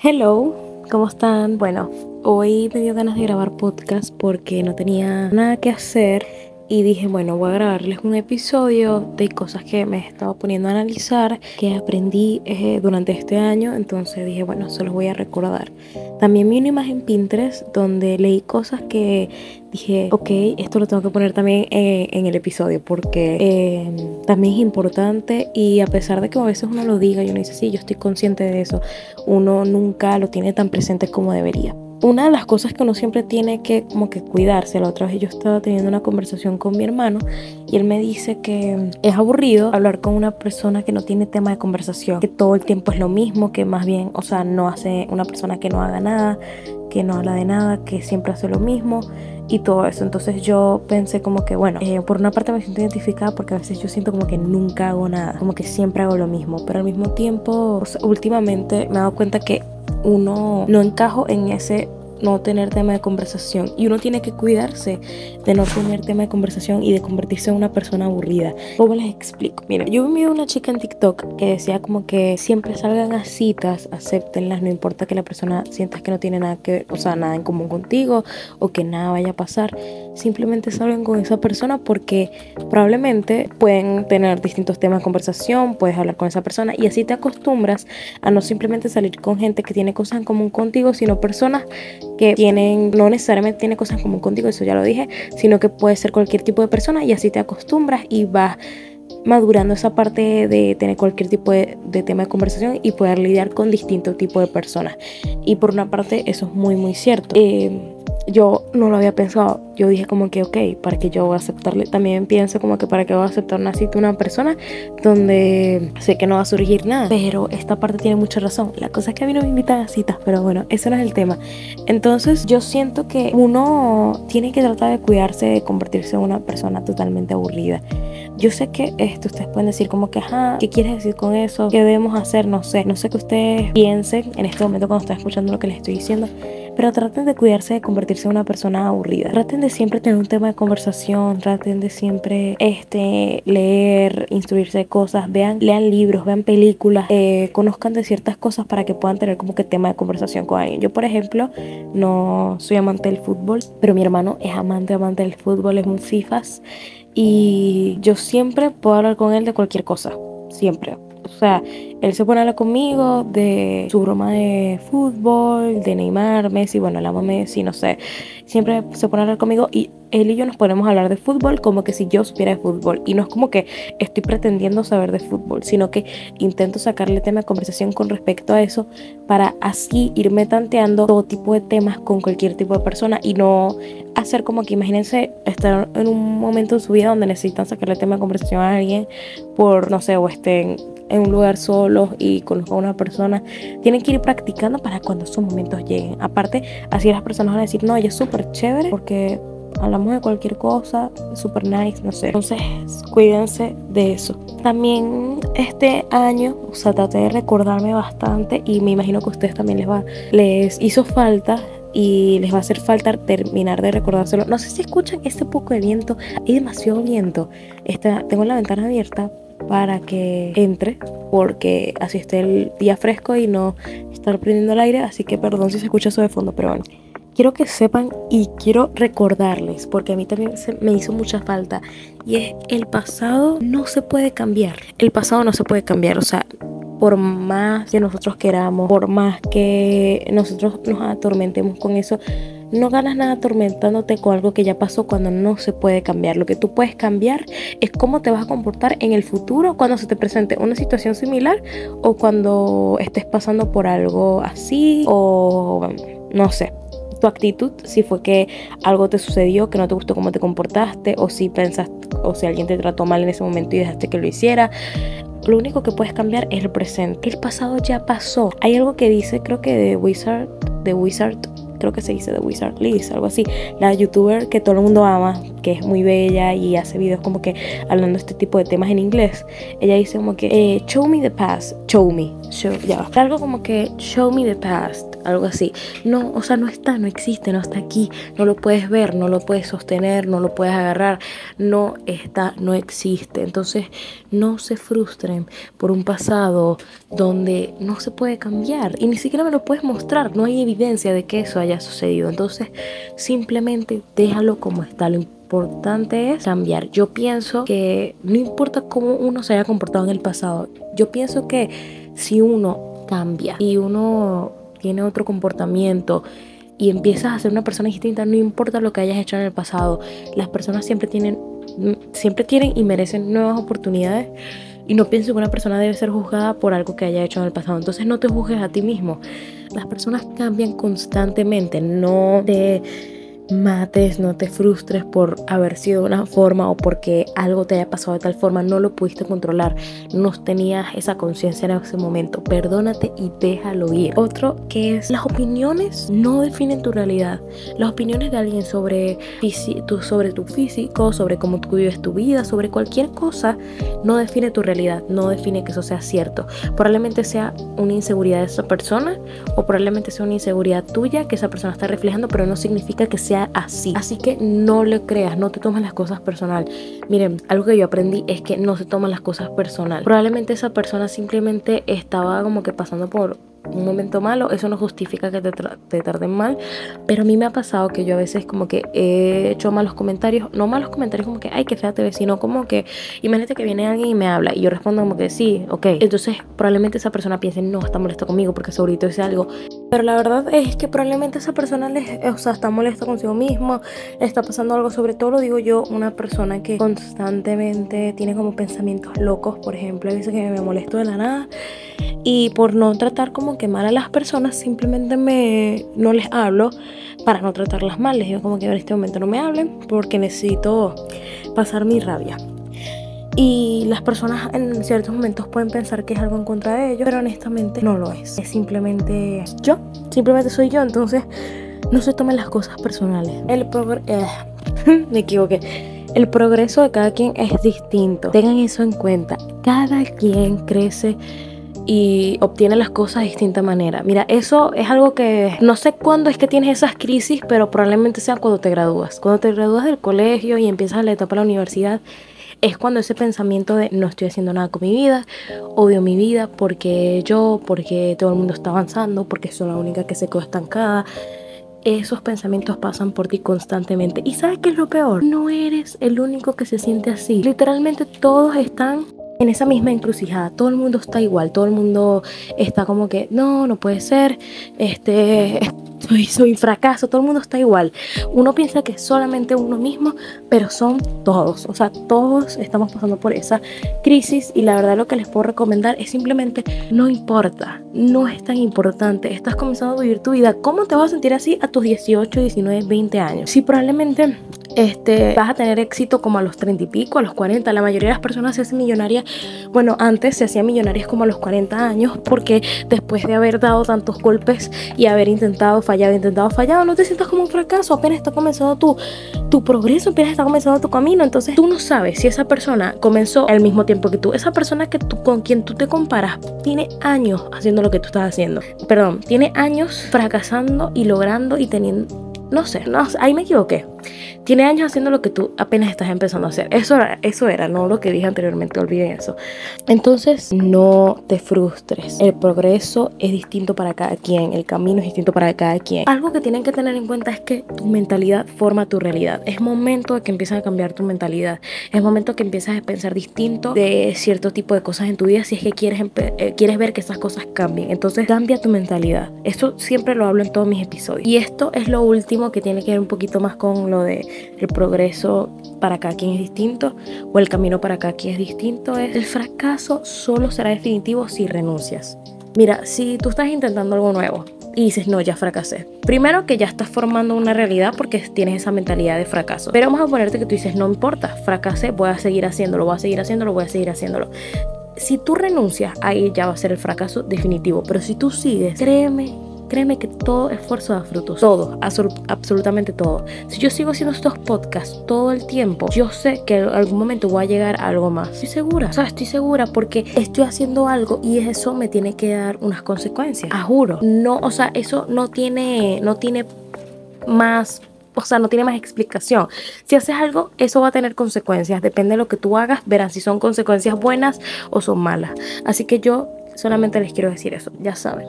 Hello, ¿cómo están? Bueno, hoy me dio ganas de grabar podcast porque no tenía nada que hacer y dije, bueno, voy a grabarles un episodio de cosas que me estaba poniendo a analizar, que aprendí eh, durante este año, entonces dije, bueno, se los voy a recordar. También vi una imagen Pinterest donde leí cosas que dije, ok, esto lo tengo que poner también eh, en el episodio porque eh, también es importante y a pesar de que a veces uno lo diga y uno dice, sí, yo estoy consciente de eso, uno nunca lo tiene tan presente como debería una de las cosas que uno siempre tiene que como que cuidarse, la otra vez yo estaba teniendo una conversación con mi hermano y él me dice que es aburrido hablar con una persona que no tiene tema de conversación, que todo el tiempo es lo mismo, que más bien, o sea, no hace una persona que no haga nada, que no habla de nada, que siempre hace lo mismo y todo eso. Entonces yo pensé como que, bueno, eh, por una parte me siento identificada porque a veces yo siento como que nunca hago nada, como que siempre hago lo mismo, pero al mismo tiempo, últimamente me he dado cuenta que uno no encajo en ese no tener tema de conversación y uno tiene que cuidarse de no tener tema de conversación y de convertirse en una persona aburrida. ¿Cómo les explico? Mira, yo vi una chica en TikTok que decía como que siempre salgan a citas, acéptenlas, no importa que la persona sientas que no tiene nada que o sea, nada en común contigo o que nada vaya a pasar, simplemente salgan con esa persona porque probablemente pueden tener distintos temas de conversación, puedes hablar con esa persona y así te acostumbras a no simplemente salir con gente que tiene cosas en común contigo, sino personas que tienen, no necesariamente tiene cosas en común contigo, eso ya lo dije, sino que puede ser cualquier tipo de persona y así te acostumbras y vas madurando esa parte de tener cualquier tipo de, tema de conversación y poder lidiar con distintos tipos de personas. Y por una parte eso es muy muy cierto. Eh, yo no lo había pensado. Yo dije como que, ok, ¿para que yo a aceptarle? También pienso como que para que voy a aceptar una cita una persona donde sé que no va a surgir nada. Pero esta parte tiene mucha razón. La cosa es que a mí no me invitan a citas, pero bueno, ese no es el tema. Entonces yo siento que uno tiene que tratar de cuidarse de convertirse en una persona totalmente aburrida. Yo sé que esto ustedes pueden decir como que, ajá, ¿qué quieres decir con eso? ¿Qué debemos hacer? No sé. No sé que ustedes piensen en este momento cuando están escuchando lo que les estoy diciendo pero traten de cuidarse de convertirse en una persona aburrida. Traten de siempre tener un tema de conversación, traten de siempre este, leer, instruirse de cosas, vean, lean libros, vean películas, eh, conozcan de ciertas cosas para que puedan tener como que tema de conversación con alguien. Yo, por ejemplo, no soy amante del fútbol, pero mi hermano es amante, amante del fútbol, es un FIFAs y yo siempre puedo hablar con él de cualquier cosa, siempre o sea, él se pone a hablar conmigo de su broma de fútbol, de Neymar, Messi, bueno, el amo Messi, no sé. Siempre se pone a hablar conmigo y él y yo nos ponemos a hablar de fútbol como que si yo supiera de fútbol. Y no es como que estoy pretendiendo saber de fútbol, sino que intento sacarle tema de conversación con respecto a eso para así irme tanteando todo tipo de temas con cualquier tipo de persona y no hacer como que imagínense estar en un momento de su vida donde necesitan sacarle tema de conversación a alguien por, no sé, o estén en un lugar solos y conozco a una persona, tienen que ir practicando para cuando esos momentos lleguen. Aparte, así las personas van a decir, no, ella es súper chévere porque hablamos de cualquier cosa, súper nice, no sé. Entonces, cuídense de eso. También este año, o sea, traté de recordarme bastante y me imagino que a ustedes también les va, les hizo falta y les va a hacer falta terminar de recordárselo. No sé si escuchan este poco de viento, hay demasiado viento. Esta, tengo la ventana abierta para que entre, porque así esté el día fresco y no estar prendiendo el aire, así que perdón si se escucha eso de fondo, pero bueno. Quiero que sepan y quiero recordarles, porque a mí también me hizo mucha falta, y es el pasado no se puede cambiar. El pasado no se puede cambiar, o sea, por más que nosotros queramos, por más que nosotros nos atormentemos con eso, no ganas nada atormentándote con algo que ya pasó cuando no se puede cambiar. Lo que tú puedes cambiar es cómo te vas a comportar en el futuro cuando se te presente una situación similar o cuando estés pasando por algo así o no sé tu actitud, si fue que algo te sucedió, que no te gustó cómo te comportaste, o si pensaste, o si alguien te trató mal en ese momento y dejaste que lo hiciera. Lo único que puedes cambiar es el presente. El pasado ya pasó. Hay algo que dice, creo que de Wizard, de Wizard creo que se dice The Wizard Liz, algo así, la youtuber que todo el mundo ama, que es muy bella y hace videos como que hablando de este tipo de temas en inglés, ella dice como que, eh, show me the past, show me, show, ya. Algo como que show me the past, algo así. No, o sea, no está, no existe, no está aquí, no lo puedes ver, no lo puedes sostener, no lo puedes agarrar, no está, no existe. Entonces, no se frustren por un pasado donde no se puede cambiar y ni siquiera me lo puedes mostrar, no hay evidencia de que eso haya sucedido. Entonces, simplemente déjalo como está. Lo importante es cambiar. Yo pienso que no importa cómo uno se haya comportado en el pasado, yo pienso que si uno cambia y uno tiene otro comportamiento y empiezas a ser una persona distinta, no importa lo que hayas hecho en el pasado, las personas siempre tienen, siempre tienen y merecen nuevas oportunidades. Y no pienso que una persona debe ser juzgada por algo que haya hecho en el pasado. Entonces no te juzgues a ti mismo. Las personas cambian constantemente. No te mates, no te frustres por haber sido de una forma o porque algo te haya pasado de tal forma, no lo pudiste controlar, no tenías esa conciencia en ese momento, perdónate y déjalo ir. Otro que es, las opiniones no definen tu realidad, las opiniones de alguien sobre, tu, sobre tu físico, sobre cómo tú vives tu vida, sobre cualquier cosa, no define tu realidad, no define que eso sea cierto. Probablemente sea una inseguridad de esa persona o probablemente sea una inseguridad tuya que esa persona está reflejando, pero no significa que sea así. Así que no le creas, no te tomes las cosas personal. Miren, algo que yo aprendí es que no se toman las cosas personal. Probablemente esa persona simplemente estaba como que pasando por un momento malo, eso no justifica que te, te tarden mal, pero a mí me ha pasado que yo a veces como que he hecho malos comentarios, no malos comentarios como que, ay, qué fea te sino como que, imagínate que viene alguien y me habla y yo respondo como que sí, ok, entonces probablemente esa persona piense, no, está molesta conmigo porque segurito dice algo, pero la verdad es que probablemente esa persona les, o sea, está molesta consigo mismo, le está pasando algo, sobre todo lo digo yo, una persona que constantemente tiene como pensamientos locos, por ejemplo, dice que me molesto de la nada y por no tratar como que mal a las personas, simplemente me, no les hablo para no tratarlas mal. Les digo como que en este momento no me hablen porque necesito pasar mi rabia. Y las personas en ciertos momentos pueden pensar que es algo en contra de ellos, pero honestamente no lo es. Es simplemente yo, simplemente soy yo, entonces no se tomen las cosas personales. El eh, me equivoqué. El progreso de cada quien es distinto. Tengan eso en cuenta. Cada quien crece y obtiene las cosas de distinta manera. Mira, eso es algo que no sé cuándo es que tienes esas crisis, pero probablemente sea cuando te gradúas. Cuando te gradúas del colegio y empiezas la etapa de la universidad, es cuando ese pensamiento de no estoy haciendo nada con mi vida, odio mi vida porque yo, porque todo el mundo está avanzando, porque soy la única que se quedó estancada. Esos pensamientos pasan por ti constantemente. ¿Y sabes qué es lo peor? No eres el único que se siente así. Literalmente todos están en esa misma encrucijada. Todo el mundo está igual, todo el mundo está como que, no, no puede ser, este, soy, soy fracaso, todo el mundo está igual. Uno piensa que es solamente uno mismo, pero son todos, o sea, todos estamos pasando por esa crisis y la verdad lo que les puedo recomendar es simplemente, no importa, no es tan importante, estás comenzando a vivir tu vida, ¿cómo te vas a sentir así a tus 18, 19, 20 años? Si probablemente este, vas a tener éxito como a los 30 y pico, a los 40. La mayoría de las personas se hacen millonarias, bueno, antes se hacían millonarias como a los 40 años, porque después de haber dado tantos golpes y haber intentado, fallado, intentado, fallado, no te sientas como un fracaso, apenas está comenzando tu, tu progreso, apenas está comenzando tu camino. Entonces tú no sabes si esa persona comenzó al mismo tiempo que tú. Esa persona que tú, con quien tú te comparas tiene años haciendo lo que tú estás haciendo. Perdón, tiene años fracasando y logrando y teniendo no sé, no, ahí me equivoqué. Tiene años haciendo lo que tú apenas estás empezando a hacer. Eso era, eso era, no lo que dije anteriormente, olviden eso. Entonces, no te frustres. El progreso es distinto para cada quien, el camino es distinto para cada quien. Algo que tienen que tener en cuenta es que tu mentalidad forma tu realidad. Es momento de que empieces a cambiar tu mentalidad. Es momento que empieces a pensar distinto de cierto tipo de cosas en tu vida si es que quieres, eh, quieres ver que esas cosas cambien. Entonces, cambia tu mentalidad. Esto siempre lo hablo en todos mis episodios. Y esto es lo último que tiene que ver un poquito más con lo de el progreso para cada quien es distinto o el camino para cada quien es distinto, es el fracaso solo será definitivo si renuncias. Mira, si tú estás intentando algo nuevo y dices, no, ya fracasé. Primero que ya estás formando una realidad porque tienes esa mentalidad de fracaso. Pero vamos a ponerte que tú dices, no importa, fracasé, voy a seguir haciéndolo, voy a seguir haciéndolo, voy a seguir haciéndolo. Si tú renuncias, ahí ya va a ser el fracaso definitivo. Pero si tú sigues, créeme créeme que todo esfuerzo da frutos. Todo, absolutamente todo. Si yo sigo haciendo estos podcasts todo el tiempo, yo sé que en algún momento voy a llegar algo más. Estoy segura, o sea, estoy segura porque estoy haciendo algo y eso me tiene que dar unas consecuencias. A juro. No, o sea, eso no tiene, no tiene más o sea, no tiene más explicación. Si haces algo, eso va a tener consecuencias. Depende de lo que tú hagas, verán si son consecuencias buenas o son malas. Así que yo solamente les quiero decir eso, ya saben.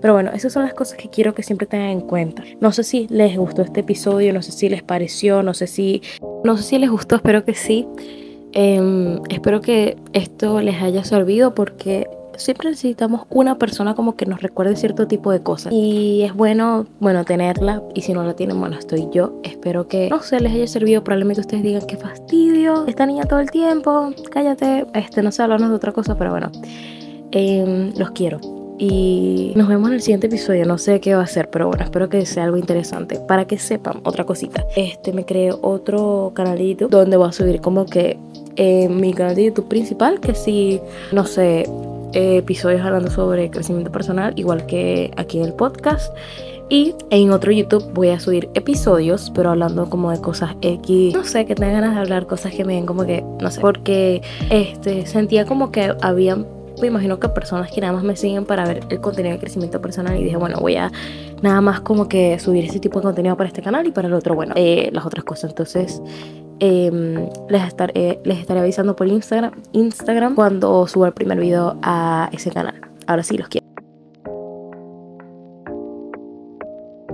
Pero bueno, esas son las cosas que quiero que siempre tengan en cuenta. No sé si les gustó este episodio, no sé si les pareció, no sé si, no sé si les gustó, espero que sí. Em, espero que esto les haya servido porque siempre necesitamos una persona como que nos recuerde cierto tipo de cosas. Y es bueno, bueno, tenerla. Y si no la tienen, bueno, estoy yo. Espero que, no sé, les haya servido. Probablemente ustedes digan, qué fastidio. Esta niña todo el tiempo. Cállate. Este, no sé, hablarnos de otra cosa, pero bueno. Em, los quiero. Y nos vemos en el siguiente episodio. No sé qué va a ser, pero bueno, espero que sea algo interesante. Para que sepan otra cosita. Este me creé otro canal de YouTube donde voy a subir como que en mi canal de YouTube principal. Que si, no sé, episodios hablando sobre crecimiento personal, igual que aquí en el podcast. Y en otro YouTube voy a subir episodios, pero hablando como de cosas X. No sé, que tenga ganas de hablar cosas que me den como que, no sé, porque este, sentía como que había me imagino que personas que nada más me siguen para ver el contenido de crecimiento personal y dije, bueno, voy a nada más como que subir ese tipo de contenido para este canal y para el otro, bueno, eh, las otras cosas. Entonces, em, les, estaré, les estaré avisando por Instagram, Instagram cuando suba el primer video a ese canal. Ahora sí, los quiero.